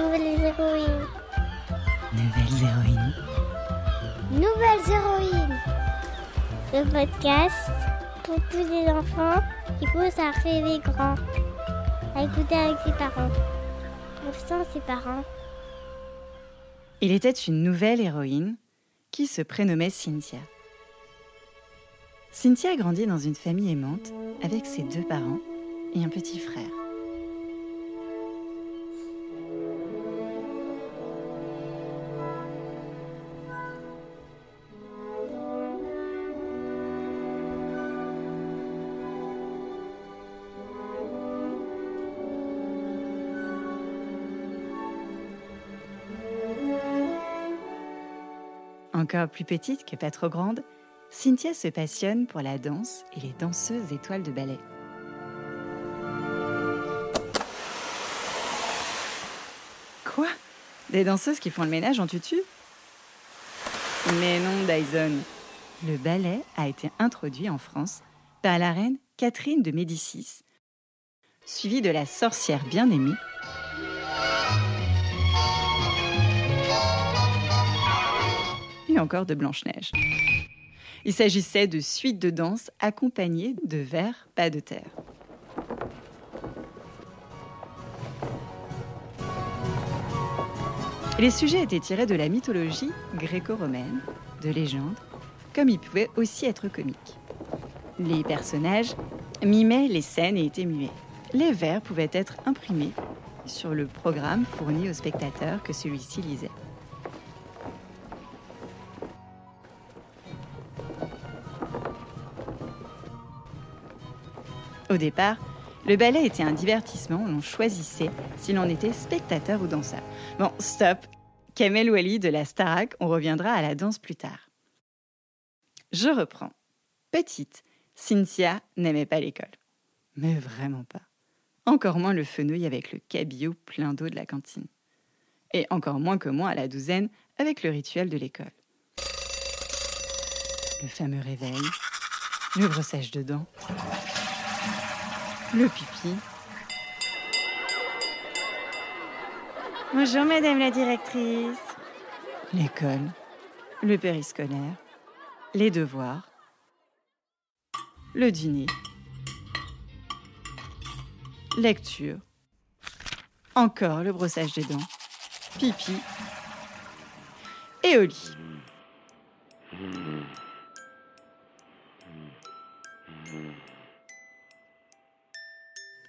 Nouvelles héroïnes. Nouvelles héroïnes. Nouvelles héroïnes. Le podcast pour tous les enfants qui poussent à rêver grand. À écouter avec ses parents. Ou sans ses parents. Il était une nouvelle héroïne qui se prénommait Cynthia. Cynthia grandit dans une famille aimante avec ses deux parents et un petit frère. Encore plus petite que pas trop grande, Cynthia se passionne pour la danse et les danseuses étoiles de ballet. Quoi? Des danseuses qui font le ménage en tutu? Mais non, Dyson. Le ballet a été introduit en France par la reine Catherine de Médicis, suivie de la sorcière bien-aimée encore de Blanche-Neige. Il s'agissait de suites de danse accompagnées de vers pas de terre. Les sujets étaient tirés de la mythologie gréco-romaine, de légendes, comme ils pouvaient aussi être comiques. Les personnages mimaient les scènes et étaient muets. Les vers pouvaient être imprimés sur le programme fourni au spectateur que celui-ci lisait. Au départ, le ballet était un divertissement où l'on choisissait si l'on était spectateur ou danseur. Bon, stop. Kamel Wally de la Starac, on reviendra à la danse plus tard. Je reprends. Petite, Cynthia n'aimait pas l'école. Mais vraiment pas. Encore moins le fenouil avec le cabillaud plein d'eau de la cantine. Et encore moins que moi à la douzaine avec le rituel de l'école. Le fameux réveil, le brossage de dents, le pipi. Bonjour Madame la directrice. L'école, le périscolaire, les devoirs, le dîner, lecture, encore le brossage des dents, pipi. Et au lit.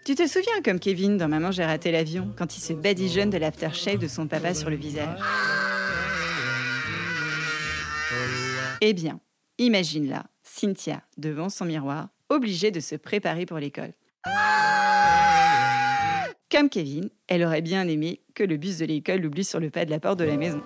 Tu te souviens comme Kevin dans Maman j'ai raté l'avion quand il se badigeonne de l'aftershave de son papa sur le visage? Eh bien, imagine là, Cynthia devant son miroir, obligée de se préparer pour l'école. Comme Kevin, elle aurait bien aimé que le bus de l'école l'oublie sur le pas de la porte de la maison.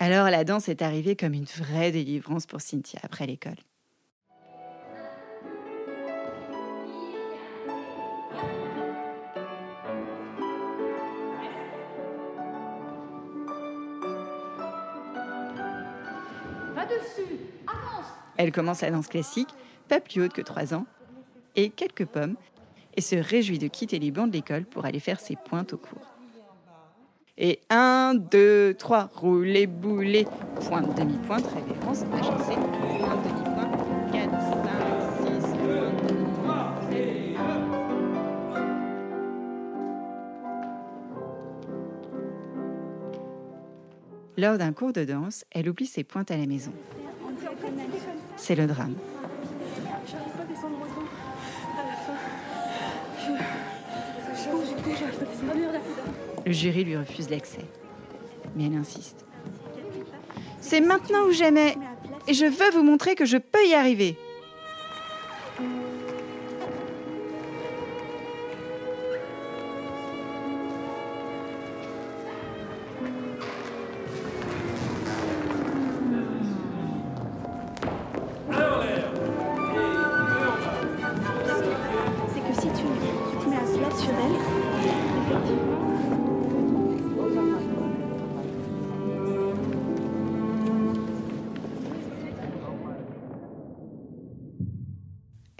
Alors la danse est arrivée comme une vraie délivrance pour Cynthia après l'école. Va dessus, avance Elle commence la danse classique, pas plus haute que 3 ans, et quelques pommes, et se réjouit de quitter les bancs de l'école pour aller faire ses pointes au cours. Et 1, 2, 3, roulez, boulez, pointe, demi-pointe, révérence, HSC, pointe, demi-pointe, 4, 5, 6, 1, 2, 3, 7, Lors d'un cours de danse, elle oublie ses pointes à la maison. C'est le drame. Le jury lui refuse l'accès. Mais elle insiste. C'est maintenant ou jamais. Et je veux vous montrer que je peux y arriver.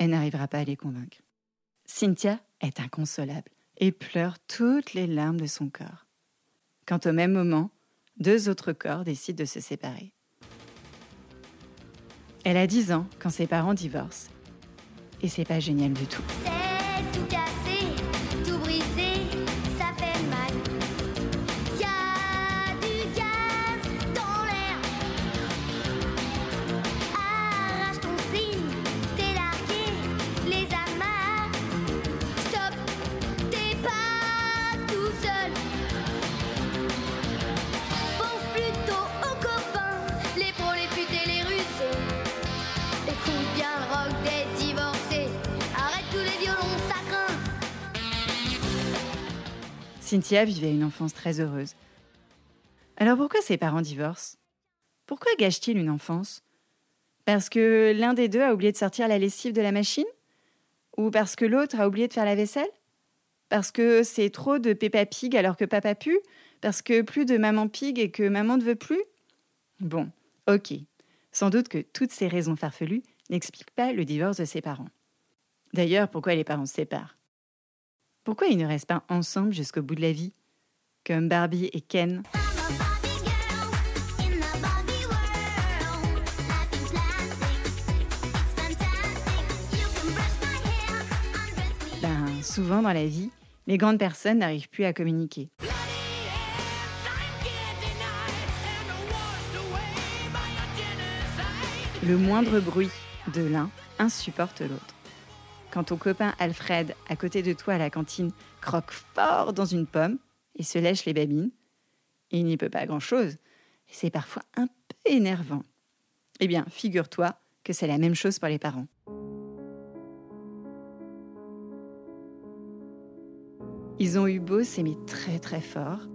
Elle n'arrivera pas à les convaincre. Cynthia est inconsolable et pleure toutes les larmes de son corps. Quand au même moment, deux autres corps décident de se séparer. Elle a 10 ans quand ses parents divorcent. Et c'est pas génial du tout. Cynthia vivait une enfance très heureuse. Alors pourquoi ses parents divorcent? Pourquoi gâchent-ils une enfance? Parce que l'un des deux a oublié de sortir la lessive de la machine? Ou parce que l'autre a oublié de faire la vaisselle? Parce que c'est trop de Peppa Pig alors que papa pue? Parce que plus de maman pig et que maman ne veut plus? Bon, ok. Sans doute que toutes ces raisons farfelues n'expliquent pas le divorce de ses parents. D'ailleurs, pourquoi les parents se séparent? Pourquoi ils ne restent pas ensemble jusqu'au bout de la vie Comme Barbie et Ken? Ben, souvent dans la vie, les grandes personnes n'arrivent plus à communiquer. Le moindre bruit de l'un insupporte l'autre. Quand ton copain Alfred, à côté de toi à la cantine, croque fort dans une pomme et se lèche les babines, il n'y peut pas grand-chose. C'est parfois un peu énervant. Eh bien, figure-toi que c'est la même chose pour les parents. Ils ont eu beau s'aimer très très fort,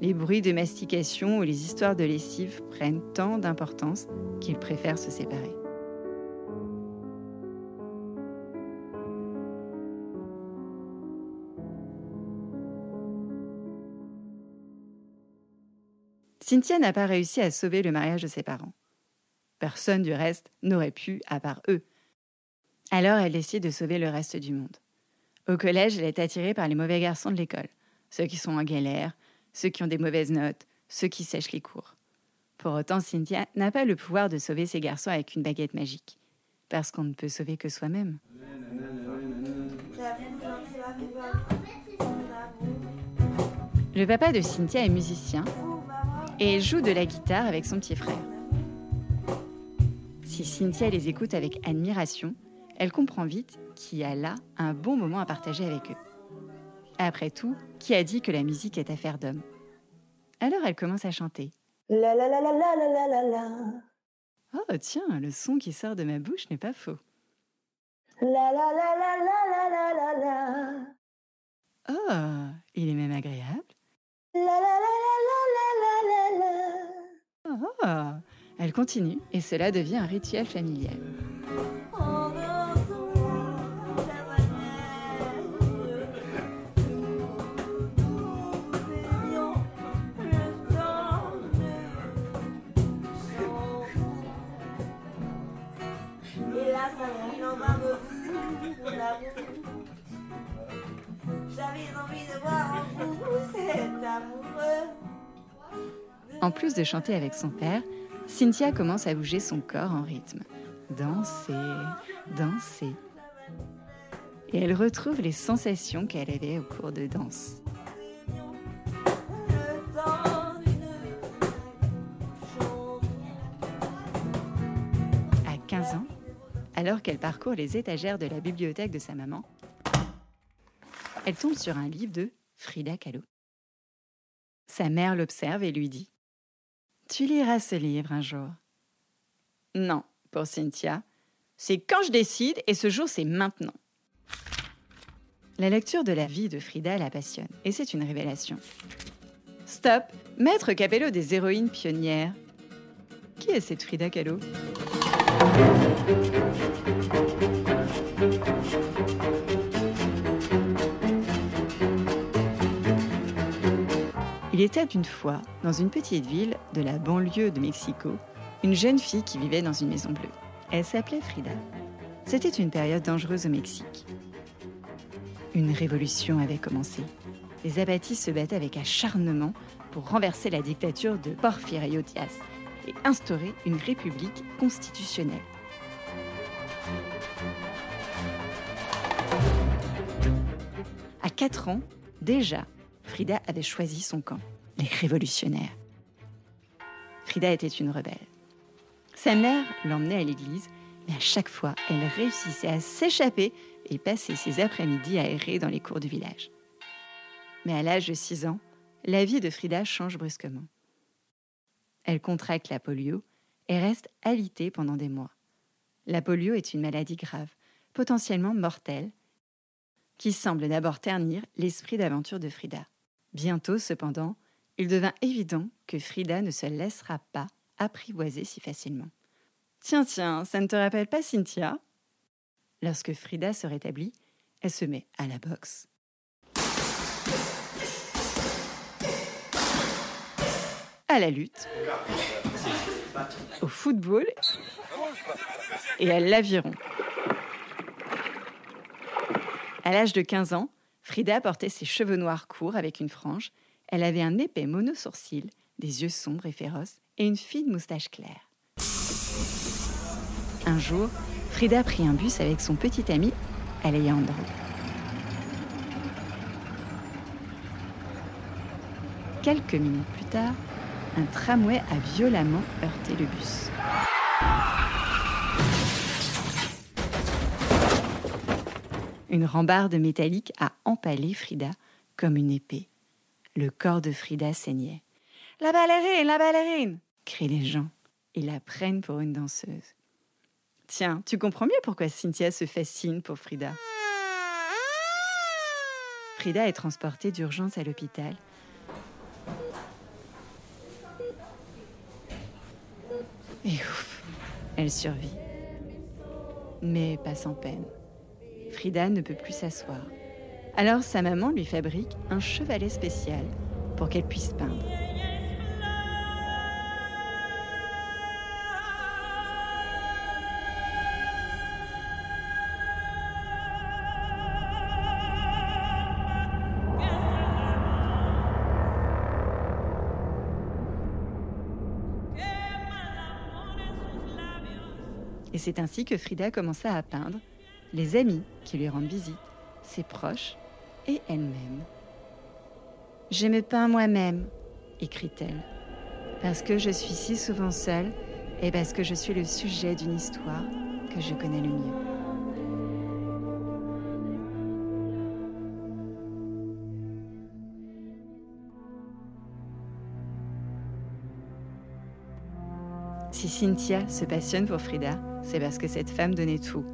les bruits de mastication ou les histoires de lessive prennent tant d'importance qu'ils préfèrent se séparer. Cynthia n'a pas réussi à sauver le mariage de ses parents. Personne du reste n'aurait pu à part eux. Alors elle décide de sauver le reste du monde. Au collège, elle est attirée par les mauvais garçons de l'école, ceux qui sont en galère, ceux qui ont des mauvaises notes, ceux qui sèchent les cours. Pour autant, Cynthia n'a pas le pouvoir de sauver ces garçons avec une baguette magique, parce qu'on ne peut sauver que soi-même. Le papa de Cynthia est musicien et joue de la guitare avec son petit frère. Si Cynthia les écoute avec admiration, elle comprend vite qu'il y a là un bon moment à partager avec eux. Après tout, qui a dit que la musique est affaire d'hommes Alors elle commence à chanter. Oh tiens, le son qui sort de ma bouche n'est pas faux. La la la la la la la la Oh, il est même agréable. La la la la. Oh, elle continue et cela devient un rituel familial. En plus de chanter avec son père, Cynthia commence à bouger son corps en rythme. Danser, danser. Et elle retrouve les sensations qu'elle avait au cours de danse. À 15 ans, alors qu'elle parcourt les étagères de la bibliothèque de sa maman, elle tombe sur un livre de Frida Kahlo. Sa mère l'observe et lui dit Tu liras ce livre un jour. Non, pour Cynthia, c'est quand je décide et ce jour c'est maintenant. La lecture de la vie de Frida la passionne et c'est une révélation. Stop, maître Capello des héroïnes pionnières. Qui est cette Frida Kahlo? Était une fois, dans une petite ville de la banlieue de Mexico, une jeune fille qui vivait dans une maison bleue. Elle s'appelait Frida. C'était une période dangereuse au Mexique. Une révolution avait commencé. Les abattis se battaient avec acharnement pour renverser la dictature de Porfirio Diaz et instaurer une république constitutionnelle. À 4 ans, déjà, Frida avait choisi son camp, les révolutionnaires. Frida était une rebelle. Sa mère l'emmenait à l'église, mais à chaque fois, elle réussissait à s'échapper et passer ses après-midi à errer dans les cours du village. Mais à l'âge de 6 ans, la vie de Frida change brusquement. Elle contracte la polio et reste alitée pendant des mois. La polio est une maladie grave, potentiellement mortelle, qui semble d'abord ternir l'esprit d'aventure de Frida. Bientôt, cependant, il devint évident que Frida ne se laissera pas apprivoiser si facilement. Tiens, tiens, ça ne te rappelle pas Cynthia? Lorsque Frida se rétablit, elle se met à la boxe. À la lutte, au football et à l'aviron. À l'âge de 15 ans, Frida portait ses cheveux noirs courts avec une frange. Elle avait un épais monosourcil, des yeux sombres et féroces et une fine moustache claire. Un jour, Frida prit un bus avec son petit ami Alejandro. Quelques minutes plus tard, un tramway a violemment heurté le bus. Une rambarde métallique a empalé Frida comme une épée. Le corps de Frida saignait. La ballerine, la ballerine crient les gens et la prennent pour une danseuse. Tiens, tu comprends mieux pourquoi Cynthia se fascine pour Frida. Frida est transportée d'urgence à l'hôpital. Et ouf, elle survit. Mais pas sans peine. Frida ne peut plus s'asseoir. Alors sa maman lui fabrique un chevalet spécial pour qu'elle puisse peindre. Et c'est ainsi que Frida commença à peindre les amis qui lui rendent visite, ses proches et elle-même. Je me peins moi-même, écrit-elle, parce que je suis si souvent seule et parce que je suis le sujet d'une histoire que je connais le mieux. Si Cynthia se passionne pour Frida, c'est parce que cette femme donnait tout.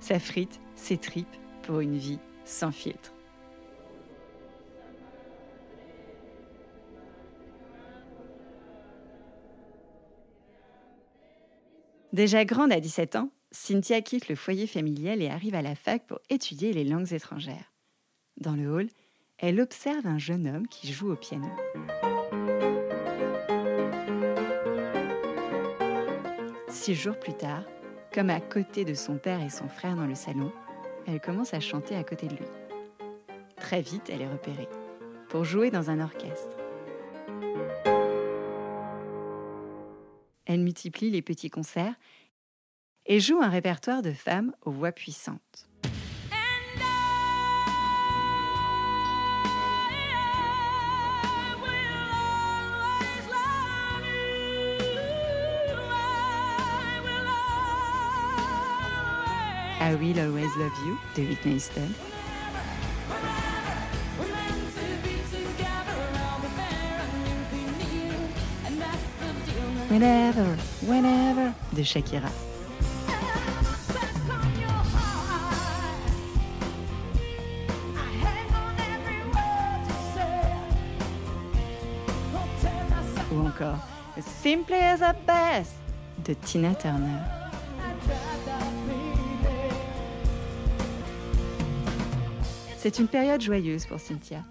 Sa frite, ses tripes pour une vie sans filtre. Déjà grande à 17 ans, Cynthia quitte le foyer familial et arrive à la fac pour étudier les langues étrangères. Dans le hall, elle observe un jeune homme qui joue au piano. Six jours plus tard, comme à côté de son père et son frère dans le salon, elle commence à chanter à côté de lui. Très vite, elle est repérée pour jouer dans un orchestre. Elle multiplie les petits concerts et joue un répertoire de femmes aux voix puissantes. I Will Always Love You de Whitney Houston. Whenever, whenever de Shakira. Ou encore Simply as a Best de Tina Turner. C'est une période joyeuse pour Cynthia.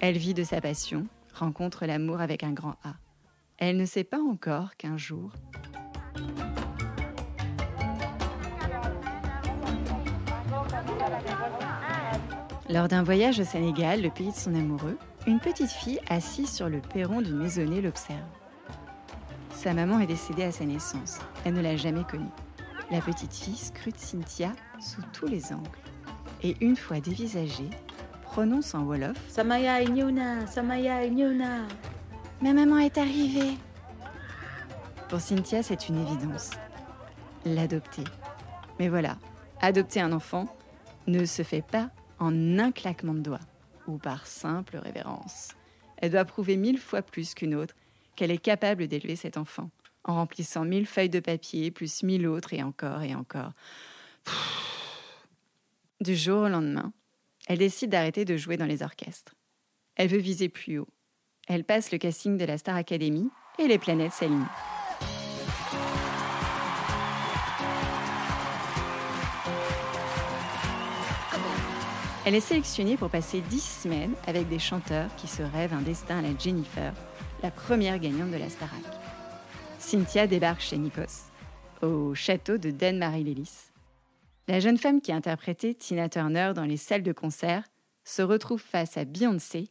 Elle vit de sa passion, rencontre l'amour avec un grand A. Elle ne sait pas encore qu'un jour, Lors d'un voyage au Sénégal, le pays de son amoureux, une petite fille assise sur le perron d'une maisonnée l'observe. Sa maman est décédée à sa naissance. Elle ne l'a jamais connue. La petite fille scrute Cynthia sous tous les angles. Et une fois dévisagée, prononce en Wolof Samaya Inyuna, Samaya Inyuna. Ma maman est arrivée Pour Cynthia, c'est une évidence. L'adopter. Mais voilà, adopter un enfant ne se fait pas en un claquement de doigts ou par simple révérence. Elle doit prouver mille fois plus qu'une autre qu'elle est capable d'élever cet enfant, en remplissant mille feuilles de papier, plus mille autres, et encore et encore. Du jour au lendemain, elle décide d'arrêter de jouer dans les orchestres. Elle veut viser plus haut. Elle passe le casting de la Star Academy et les planètes s'alignent. Elle est sélectionnée pour passer dix semaines avec des chanteurs qui se rêvent un destin à la Jennifer, la première gagnante de la Starac. Cynthia débarque chez Nikos, au château de Dan-Marie Lélis. La jeune femme qui a interprété Tina Turner dans les salles de concert se retrouve face à Beyoncé.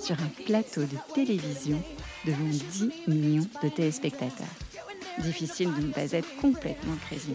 Sur un plateau de télévision devant 10 millions de téléspectateurs. Difficile de ne pas être complètement crazy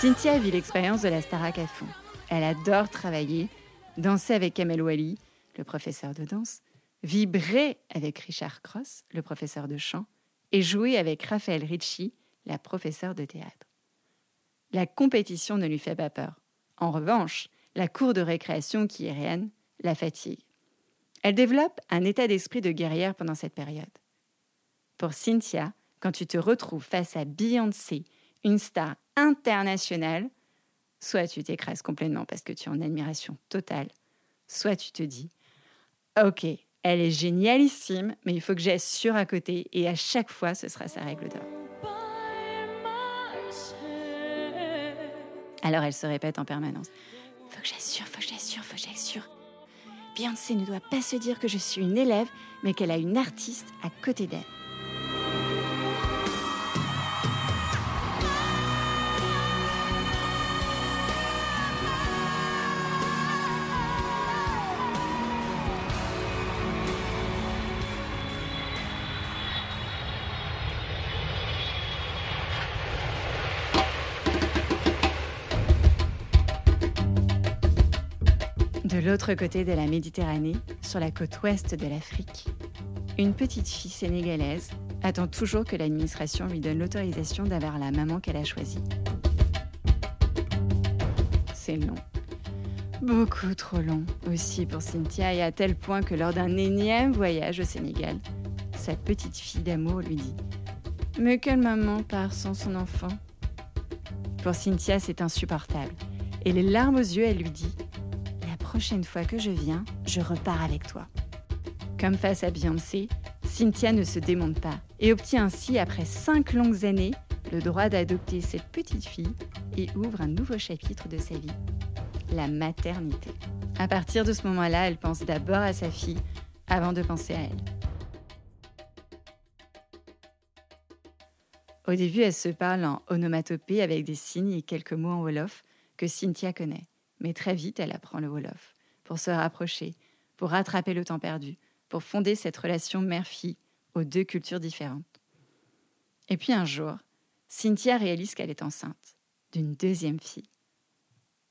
Cynthia vit l'expérience de la Starac à fond. Elle adore travailler, danser avec Kamel Wally, le professeur de danse, vibrer avec Richard Cross, le professeur de chant, et jouer avec Raphaël Ricci, la professeure de théâtre. La compétition ne lui fait pas peur. En revanche, la cour de récréation qui est réenne la fatigue. Elle développe un état d'esprit de guerrière pendant cette période. Pour Cynthia, quand tu te retrouves face à Beyoncé, une star internationale, soit tu t'écrases complètement parce que tu es en admiration totale, soit tu te dis Ok, elle est génialissime, mais il faut que j'assure à côté et à chaque fois, ce sera sa règle d'or. Alors elle se répète en permanence. Faut que j'assure, faut que j'assure, faut que j'assure. Beyoncé ne doit pas se dire que je suis une élève, mais qu'elle a une artiste à côté d'elle. L'autre côté de la Méditerranée, sur la côte ouest de l'Afrique, une petite fille sénégalaise attend toujours que l'administration lui donne l'autorisation d'avoir la maman qu'elle a choisie. C'est long. Beaucoup trop long aussi pour Cynthia et à tel point que lors d'un énième voyage au Sénégal, sa petite fille d'amour lui dit ⁇ Mais quelle maman part sans son enfant ?⁇ Pour Cynthia, c'est insupportable. Et les larmes aux yeux, elle lui dit ⁇ prochaine fois que je viens, je repars avec toi. Comme face à Beyoncé, Cynthia ne se démonte pas et obtient ainsi, après cinq longues années, le droit d'adopter cette petite fille et ouvre un nouveau chapitre de sa vie, la maternité. À partir de ce moment-là, elle pense d'abord à sa fille avant de penser à elle. Au début, elle se parle en onomatopée avec des signes et quelques mots en Wolof que Cynthia connaît. Mais très vite, elle apprend le Wolof pour se rapprocher, pour rattraper le temps perdu, pour fonder cette relation mère-fille aux deux cultures différentes. Et puis un jour, Cynthia réalise qu'elle est enceinte d'une deuxième fille.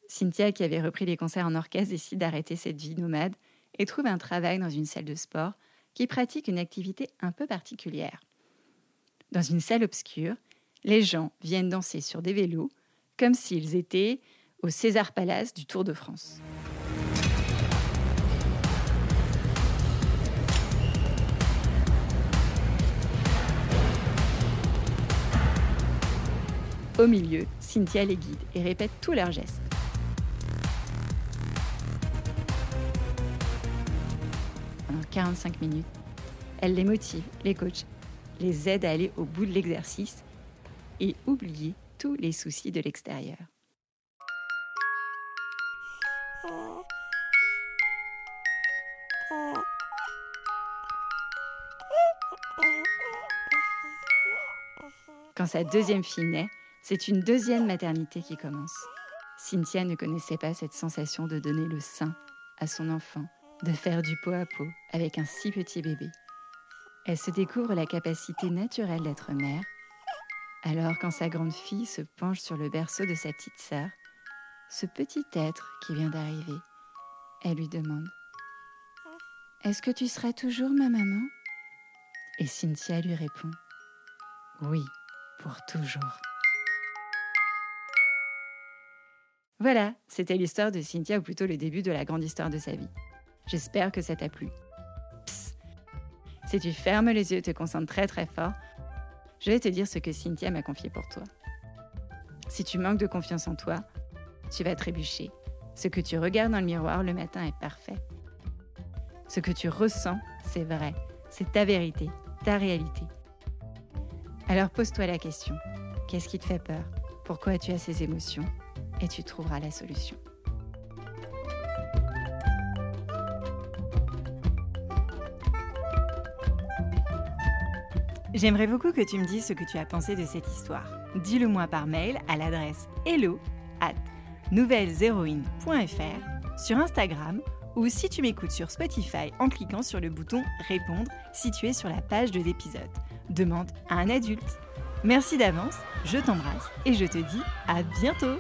Cynthia, qui avait repris les concerts en orchestre, décide d'arrêter cette vie nomade et trouve un travail dans une salle de sport qui pratique une activité un peu particulière. Dans une salle obscure, les gens viennent danser sur des vélos comme s'ils étaient au César Palace du Tour de France. Au milieu, Cynthia les guide et répète tous leurs gestes. Pendant 45 minutes, elle les motive, les coach, les aide à aller au bout de l'exercice et oublier tous les soucis de l'extérieur. Quand sa deuxième fille naît, c'est une deuxième maternité qui commence. Cynthia ne connaissait pas cette sensation de donner le sein à son enfant, de faire du pot à pot avec un si petit bébé. Elle se découvre la capacité naturelle d'être mère. Alors quand sa grande fille se penche sur le berceau de sa petite sœur, ce petit être qui vient d'arriver, elle lui demande ⁇ Est-ce que tu seras toujours ma maman ?⁇ Et Cynthia lui répond ⁇ Oui, pour toujours. Voilà, c'était l'histoire de Cynthia, ou plutôt le début de la grande histoire de sa vie. J'espère que ça t'a plu. Psst. Si tu fermes les yeux et te concentres très très fort, je vais te dire ce que Cynthia m'a confié pour toi. Si tu manques de confiance en toi, tu vas trébucher. Ce que tu regardes dans le miroir le matin est parfait. Ce que tu ressens, c'est vrai. C'est ta vérité, ta réalité. Alors pose-toi la question. Qu'est-ce qui te fait peur? Pourquoi tu as ces émotions? Et tu trouveras la solution. J'aimerais beaucoup que tu me dises ce que tu as pensé de cette histoire. Dis-le moi par mail à l'adresse hello at sur Instagram ou si tu m'écoutes sur Spotify en cliquant sur le bouton Répondre situé sur la page de l'épisode. Demande à un adulte. Merci d'avance, je t'embrasse et je te dis à bientôt